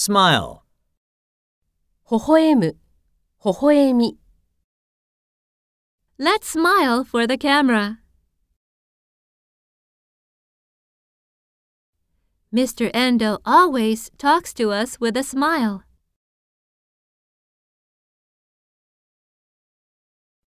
smile, hohoemi Let's smile for the camera. Mr. Endo always talks to us with a smile.